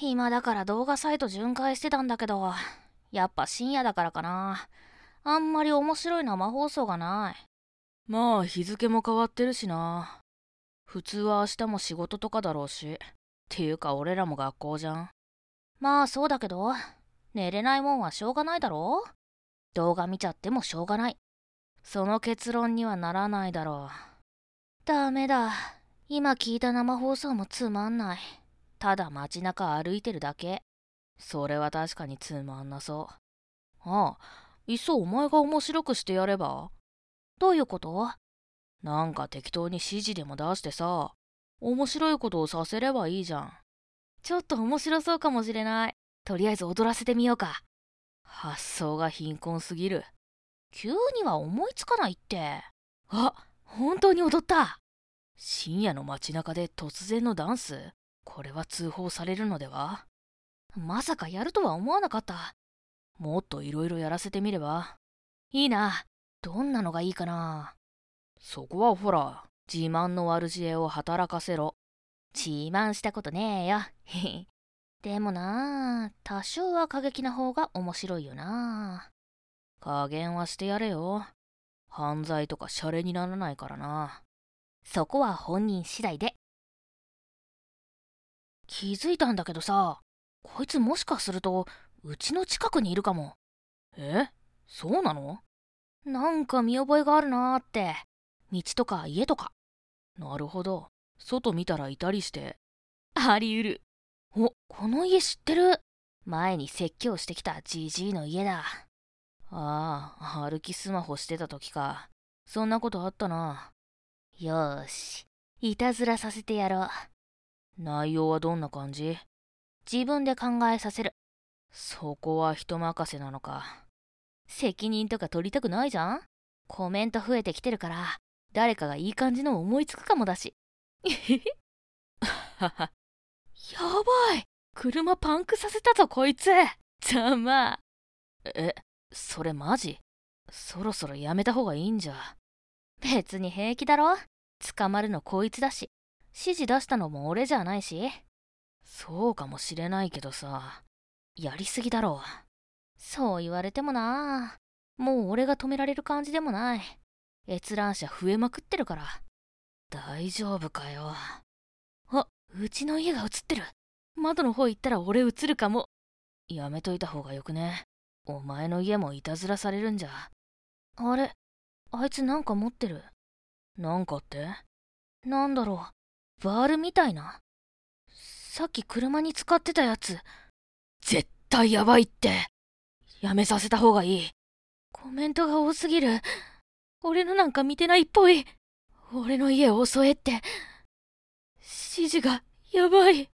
暇だから動画サイト巡回してたんだけど、やっぱ深夜だからかな。あんまり面白い生放送がない。まあ日付も変わってるしな。普通は明日も仕事とかだろうし。っていうか俺らも学校じゃん。まあそうだけど、寝れないもんはしょうがないだろ動画見ちゃってもしょうがない。その結論にはならないだろう。ダメだ。今聞いた生放送もつまんない。ただ街中歩いてるだけ。それは確かにつまんなそう。ああ、いっそお前が面白くしてやれば？どういうこと？なんか適当に指示でも出してさ、面白いことをさせればいいじゃん。ちょっと面白そうかもしれない。とりあえず踊らせてみようか。発想が貧困すぎる。急には思いつかないって。あ、本当に踊った深夜の街中で突然のダンス？これは通報されるのでは？まさかやるとは思わなかった。もっといろいろやらせてみればいいな。どんなのがいいかな。そこはほら、自慢の悪知恵を働かせろ。自慢したことねえよ。でもな多少は過激な方が面白いよな加減はしてやれよ。犯罪とかシャレにならないからな。そこは本人次第で。気づいたんだけどさ、こいつもしかすると、うちの近くにいるかも。え？そうなの？なんか見覚えがあるなーって。道とか家とか。なるほど。外見たらいたりして。あり得る。お、この家知ってる。前に説教してきたじじいの家だ。ああ、歩きスマホしてた時か。そんなことあったな。よーし、いたずらさせてやろう。内容はどんな感じ？自分で考えさせる。そこは人任せなのか。責任とか取りたくないじゃん？コメント増えてきてるから、誰かがいい感じの思いつくかもだし。やばい車パンクさせたぞこいつざま。え、それマジ？そろそろやめた方がいいんじゃ。別に平気だろ捕まるのこいつだし。指示出したのも俺じゃないし。そうかもしれないけどさ。やりすぎだろう。そう言われてもなもう俺が止められる感じでもない。閲覧者増えまくってるから。大丈夫かよ。あ、うちの家が映ってる。窓の方行ったら俺映るかも。やめといた方がよくね。お前の家もいたずらされるんじゃ。あれあいつなんか持ってる。なんかって？なんだろう。バールみたいな？さっき車に使ってたやつ。絶対やばいって。やめさせた方がいい。コメントが多すぎる。俺のなんか見てないっぽい。俺の家を襲えって。指示がやばい。